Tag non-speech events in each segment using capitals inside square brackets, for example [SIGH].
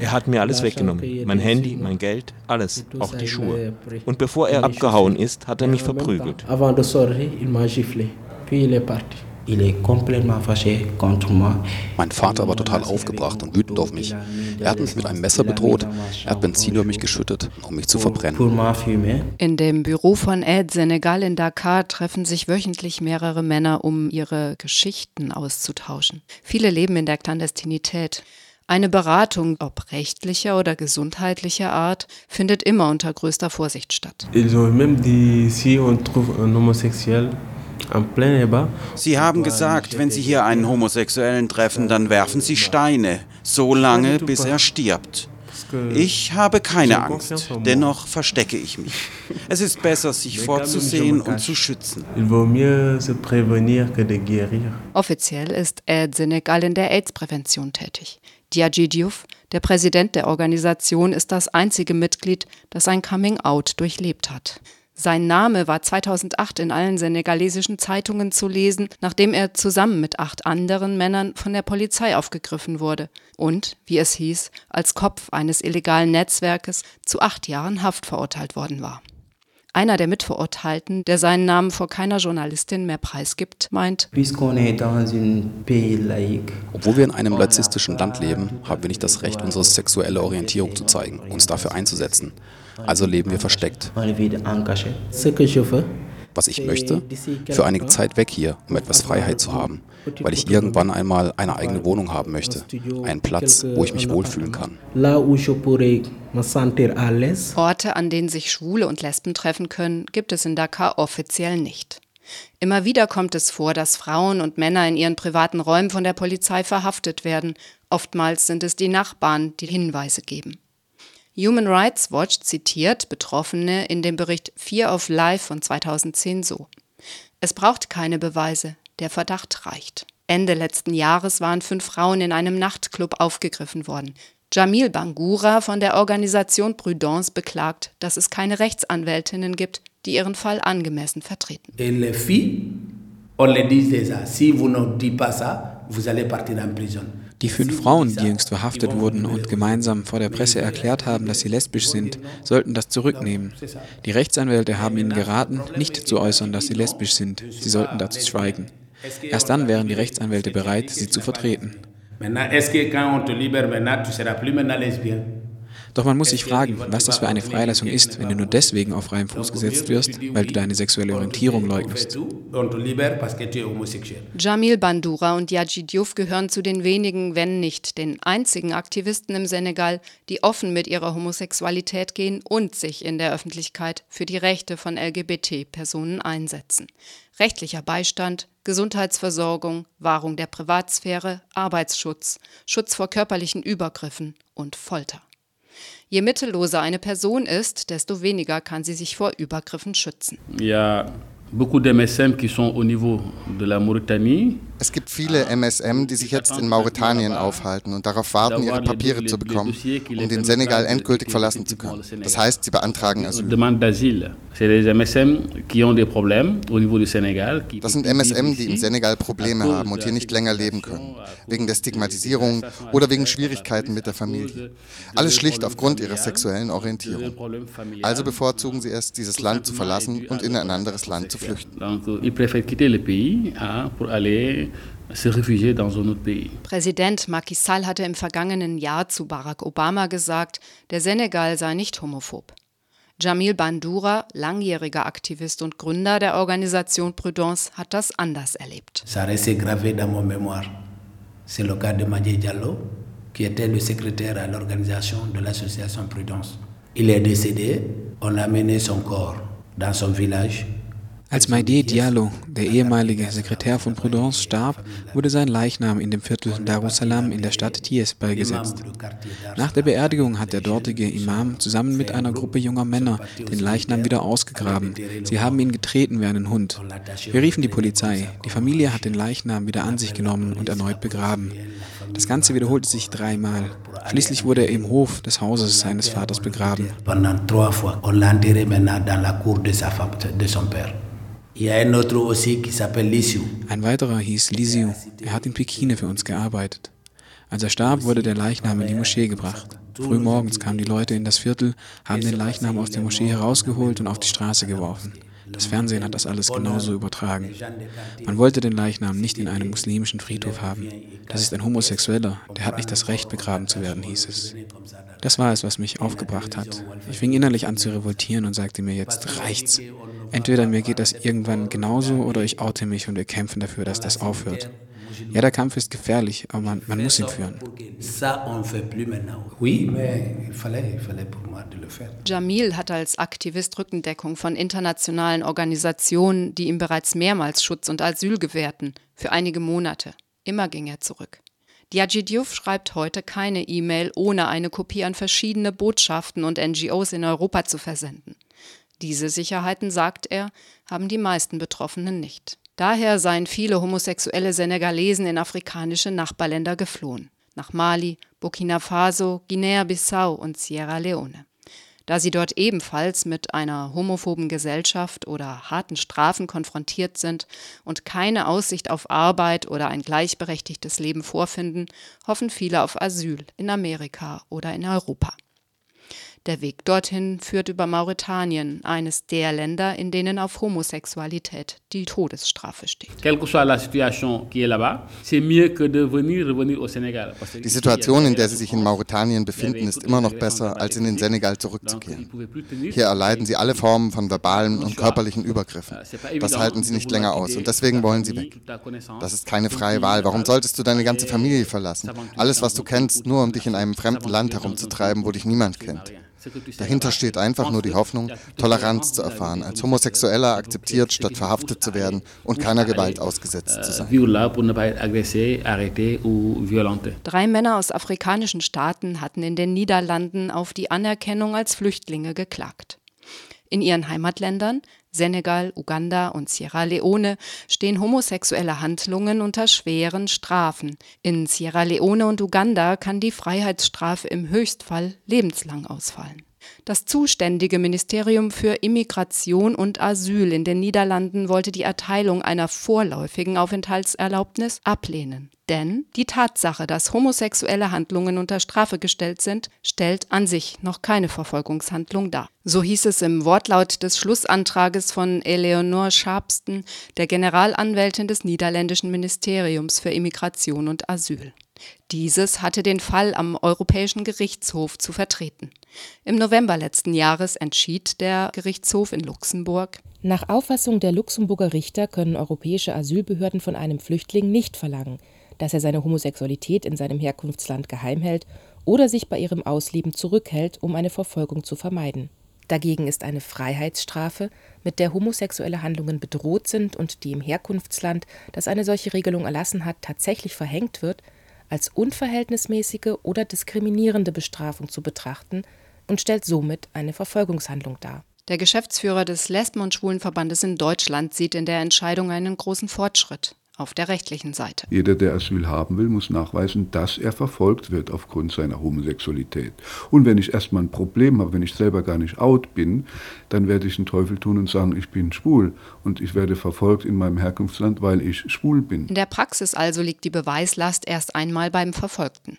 Er hat mir alles weggenommen. Mein Handy, mein Geld, alles, auch die Schuhe. Und bevor er abgehauen ist, hat er mich verprügelt. Mein Vater war total aufgebracht und wütend auf mich. Er hat mich mit einem Messer bedroht. Er hat Benzin über mich geschüttet, um mich zu verbrennen. In dem Büro von Aid Senegal in Dakar treffen sich wöchentlich mehrere Männer, um ihre Geschichten auszutauschen. Viele leben in der Klandestinität. Eine Beratung, ob rechtlicher oder gesundheitlicher Art, findet immer unter größter Vorsicht statt. Sie haben gesagt, wenn Sie hier einen Homosexuellen treffen, dann werfen Sie Steine, so lange, bis er stirbt. Ich habe keine Angst, dennoch verstecke ich mich. Es ist besser, sich [LAUGHS] vorzusehen und zu schützen. Offiziell ist Aid Senegal in der AIDS-Prävention tätig. Diadji Diouf, der Präsident der Organisation, ist das einzige Mitglied, das ein Coming-out durchlebt hat. Sein Name war 2008 in allen senegalesischen Zeitungen zu lesen, nachdem er zusammen mit acht anderen Männern von der Polizei aufgegriffen wurde und, wie es hieß, als Kopf eines illegalen Netzwerkes zu acht Jahren Haft verurteilt worden war. Einer der Mitverurteilten, der seinen Namen vor keiner Journalistin mehr preisgibt, meint, Obwohl wir in einem laizistischen Land leben, haben wir nicht das Recht, unsere sexuelle Orientierung zu zeigen, uns dafür einzusetzen. Also leben wir versteckt. Was ich möchte? Für einige Zeit weg hier, um etwas Freiheit zu haben, weil ich irgendwann einmal eine eigene Wohnung haben möchte. Einen Platz, wo ich mich wohlfühlen kann. Orte, an denen sich Schwule und Lesben treffen können, gibt es in Dakar offiziell nicht. Immer wieder kommt es vor, dass Frauen und Männer in ihren privaten Räumen von der Polizei verhaftet werden. Oftmals sind es die Nachbarn, die Hinweise geben. Human Rights Watch zitiert Betroffene in dem Bericht Fear of Life von 2010 so. Es braucht keine Beweise, der Verdacht reicht. Ende letzten Jahres waren fünf Frauen in einem Nachtclub aufgegriffen worden. Jamil Bangura von der Organisation Prudence beklagt, dass es keine Rechtsanwältinnen gibt, die ihren Fall angemessen vertreten. Die fünf Frauen, die jüngst verhaftet wurden und gemeinsam vor der Presse erklärt haben, dass sie lesbisch sind, sollten das zurücknehmen. Die Rechtsanwälte haben ihnen geraten, nicht zu äußern, dass sie lesbisch sind. Sie sollten dazu schweigen. Erst dann wären die Rechtsanwälte bereit, sie zu vertreten. Maintenant, est-ce que quand on te libère maintenant, tu seras plus maintenant lesbien? Doch man muss sich fragen, was das für eine Freilassung ist, wenn du nur deswegen auf freiem Fuß gesetzt wirst, weil du deine sexuelle Orientierung leugnest. Jamil Bandura und Yaji Diouf gehören zu den wenigen, wenn nicht den einzigen Aktivisten im Senegal, die offen mit ihrer Homosexualität gehen und sich in der Öffentlichkeit für die Rechte von LGBT-Personen einsetzen. Rechtlicher Beistand, Gesundheitsversorgung, Wahrung der Privatsphäre, Arbeitsschutz, Schutz vor körperlichen Übergriffen und Folter. Je mittelloser eine Person ist, desto weniger kann sie sich vor Übergriffen schützen. Ja, beaucoup de MSM qui sont au niveau de la Mauritanie. Es gibt viele MSM, die sich jetzt in Mauretanien aufhalten und darauf warten, ihre Papiere zu bekommen, um den Senegal endgültig verlassen zu können. Das heißt, sie beantragen Asyl. Das sind MSM, die im Senegal Probleme haben und hier nicht länger leben können, wegen der Stigmatisierung oder wegen Schwierigkeiten mit der Familie. Alles schlicht aufgrund ihrer sexuellen Orientierung. Also bevorzugen sie es, dieses Land zu verlassen und in ein anderes Land zu flüchten. Präsident Macky Sall hatte im vergangenen Jahr zu Barack Obama gesagt, der Senegal sei nicht homophob. Jamil Bandura, langjähriger Aktivist und Gründer der Organisation Prudence, hat das anders erlebt. Ça reste gravé dans mon mémoire. C'est le cas de Madje Diallo, qui était le secrétaire à l'organisation de l'association Prudence. Il est décédé, on a mené son corps dans son village als Maïdé Diallo, der ehemalige Sekretär von Prudence, starb, wurde sein Leichnam in dem Viertel Darussalam in der Stadt Thies beigesetzt. Nach der Beerdigung hat der dortige Imam zusammen mit einer Gruppe junger Männer den Leichnam wieder ausgegraben. Sie haben ihn getreten wie einen Hund. Wir riefen die Polizei. Die Familie hat den Leichnam wieder an sich genommen und erneut begraben. Das Ganze wiederholte sich dreimal. Schließlich wurde er im Hof des Hauses seines Vaters begraben. Ein weiterer hieß Lisiu. Er hat in Pekine für uns gearbeitet. Als er starb, wurde der Leichnam in die Moschee gebracht. Früh morgens kamen die Leute in das Viertel, haben den Leichnam aus der Moschee herausgeholt und auf die Straße geworfen. Das Fernsehen hat das alles genauso übertragen. Man wollte den Leichnam nicht in einem muslimischen Friedhof haben. Das ist ein Homosexueller, der hat nicht das Recht, begraben zu werden, hieß es. Das war es, was mich aufgebracht hat. Ich fing innerlich an zu revoltieren und sagte mir, jetzt reicht's. Entweder mir geht das irgendwann genauso oder ich oute mich und wir kämpfen dafür, dass das aufhört. Ja, der Kampf ist gefährlich, aber man, man muss ihn führen. Jamil hat als Aktivist Rückendeckung von internationalen Organisationen, die ihm bereits mehrmals Schutz und Asyl gewährten, für einige Monate. Immer ging er zurück. Diaghi Diouf schreibt heute keine E-Mail, ohne eine Kopie an verschiedene Botschaften und NGOs in Europa zu versenden. Diese Sicherheiten, sagt er, haben die meisten Betroffenen nicht. Daher seien viele homosexuelle Senegalesen in afrikanische Nachbarländer geflohen, nach Mali, Burkina Faso, Guinea-Bissau und Sierra Leone. Da sie dort ebenfalls mit einer homophoben Gesellschaft oder harten Strafen konfrontiert sind und keine Aussicht auf Arbeit oder ein gleichberechtigtes Leben vorfinden, hoffen viele auf Asyl in Amerika oder in Europa. Der Weg dorthin führt über Mauretanien, eines der Länder, in denen auf Homosexualität die Todesstrafe steht. Die Situation, in der sie sich in Mauretanien befinden, ist immer noch besser, als in den Senegal zurückzukehren. Hier erleiden sie alle Formen von verbalen und körperlichen Übergriffen. Das halten sie nicht länger aus und deswegen wollen sie weg. Das ist keine freie Wahl. Warum solltest du deine ganze Familie verlassen? Alles, was du kennst, nur um dich in einem fremden Land herumzutreiben, wo dich niemand kennt. Dahinter steht einfach nur die Hoffnung, Toleranz zu erfahren, als Homosexueller akzeptiert statt verhaftet zu werden und keiner Gewalt ausgesetzt zu sein. Drei Männer aus afrikanischen Staaten hatten in den Niederlanden auf die Anerkennung als Flüchtlinge geklagt. In ihren Heimatländern Senegal, Uganda und Sierra Leone stehen homosexuelle Handlungen unter schweren Strafen. In Sierra Leone und Uganda kann die Freiheitsstrafe im Höchstfall lebenslang ausfallen. Das zuständige Ministerium für Immigration und Asyl in den Niederlanden wollte die Erteilung einer vorläufigen Aufenthaltserlaubnis ablehnen. Denn die Tatsache, dass homosexuelle Handlungen unter Strafe gestellt sind, stellt an sich noch keine Verfolgungshandlung dar. So hieß es im Wortlaut des Schlussantrages von Eleonore Sharpston, der Generalanwältin des niederländischen Ministeriums für Immigration und Asyl. Dieses hatte den Fall am Europäischen Gerichtshof zu vertreten. Im November letzten Jahres entschied der Gerichtshof in Luxemburg, nach Auffassung der Luxemburger Richter können europäische Asylbehörden von einem Flüchtling nicht verlangen, dass er seine Homosexualität in seinem Herkunftsland geheim hält oder sich bei ihrem Ausleben zurückhält, um eine Verfolgung zu vermeiden. Dagegen ist eine Freiheitsstrafe, mit der homosexuelle Handlungen bedroht sind und die im Herkunftsland, das eine solche Regelung erlassen hat, tatsächlich verhängt wird, als unverhältnismäßige oder diskriminierende Bestrafung zu betrachten und stellt somit eine Verfolgungshandlung dar. Der Geschäftsführer des Lesben- und Schwulenverbandes in Deutschland sieht in der Entscheidung einen großen Fortschritt auf der rechtlichen Seite. Jeder, der Asyl haben will, muss nachweisen, dass er verfolgt wird aufgrund seiner Homosexualität. Und wenn ich erstmal ein Problem habe, wenn ich selber gar nicht out bin, dann werde ich den Teufel tun und sagen, ich bin schwul und ich werde verfolgt in meinem Herkunftsland, weil ich schwul bin. In der Praxis also liegt die Beweislast erst einmal beim Verfolgten.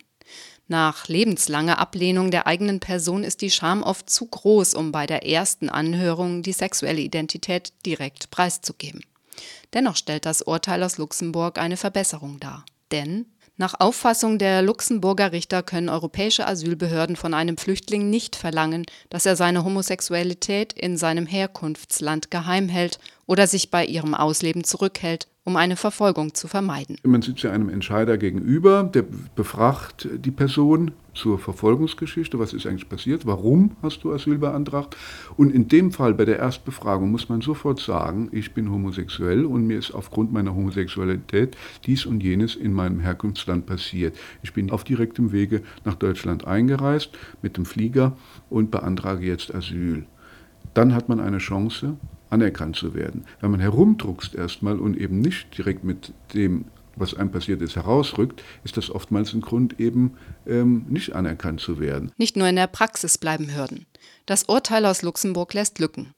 Nach lebenslanger Ablehnung der eigenen Person ist die Scham oft zu groß, um bei der ersten Anhörung die sexuelle Identität direkt preiszugeben. Dennoch stellt das Urteil aus Luxemburg eine Verbesserung dar. Denn nach Auffassung der Luxemburger Richter können europäische Asylbehörden von einem Flüchtling nicht verlangen, dass er seine Homosexualität in seinem Herkunftsland geheim hält oder sich bei ihrem Ausleben zurückhält, um eine Verfolgung zu vermeiden. Man sitzt ja einem Entscheider gegenüber, der befragt die Person zur Verfolgungsgeschichte, was ist eigentlich passiert, warum hast du Asyl beantragt. Und in dem Fall bei der Erstbefragung muss man sofort sagen, ich bin homosexuell und mir ist aufgrund meiner Homosexualität dies und jenes in meinem Herkunftsland passiert. Ich bin auf direktem Wege nach Deutschland eingereist mit dem Flieger und beantrage jetzt Asyl. Dann hat man eine Chance, anerkannt zu werden. Wenn man herumdruckst erstmal und eben nicht direkt mit dem, was einem passiert ist, herausrückt, ist das oftmals ein Grund, eben ähm, nicht anerkannt zu werden. Nicht nur in der Praxis bleiben Hürden. Das Urteil aus Luxemburg lässt Lücken.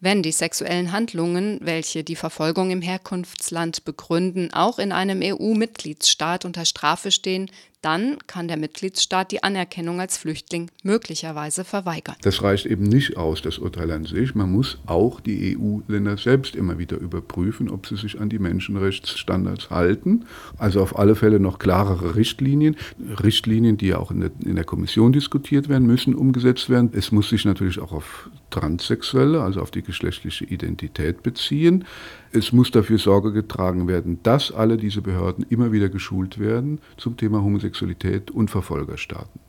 Wenn die sexuellen Handlungen, welche die Verfolgung im Herkunftsland begründen, auch in einem EU-Mitgliedsstaat unter Strafe stehen, dann kann der Mitgliedsstaat die Anerkennung als Flüchtling möglicherweise verweigern. Das reicht eben nicht aus, das Urteil an sich. Man muss auch die EU-Länder selbst immer wieder überprüfen, ob sie sich an die Menschenrechtsstandards halten. Also auf alle Fälle noch klarere Richtlinien. Richtlinien, die ja auch in der, in der Kommission diskutiert werden, müssen umgesetzt werden. Es muss sich natürlich auch auf Transsexuelle, also auf die geschlechtliche Identität beziehen. Es muss dafür Sorge getragen werden, dass alle diese Behörden immer wieder geschult werden zum Thema Homosexualität und Verfolgerstaaten.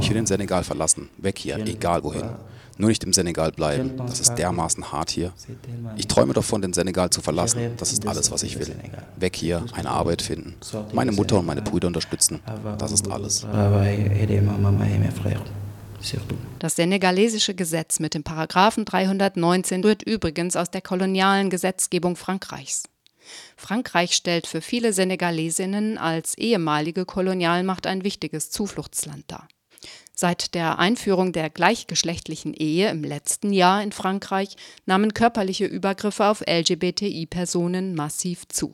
Ich will den Senegal verlassen, weg hier, egal wohin. Nur nicht im Senegal bleiben, das ist dermaßen hart hier. Ich träume davon, den Senegal zu verlassen, das ist alles, was ich will. Weg hier, eine Arbeit finden, meine Mutter und meine Brüder unterstützen, das ist alles. Das senegalesische Gesetz mit dem Paragraphen 319 rührt übrigens aus der kolonialen Gesetzgebung Frankreichs. Frankreich stellt für viele Senegalesinnen als ehemalige Kolonialmacht ein wichtiges Zufluchtsland dar. Seit der Einführung der gleichgeschlechtlichen Ehe im letzten Jahr in Frankreich nahmen körperliche Übergriffe auf LGBTI-Personen massiv zu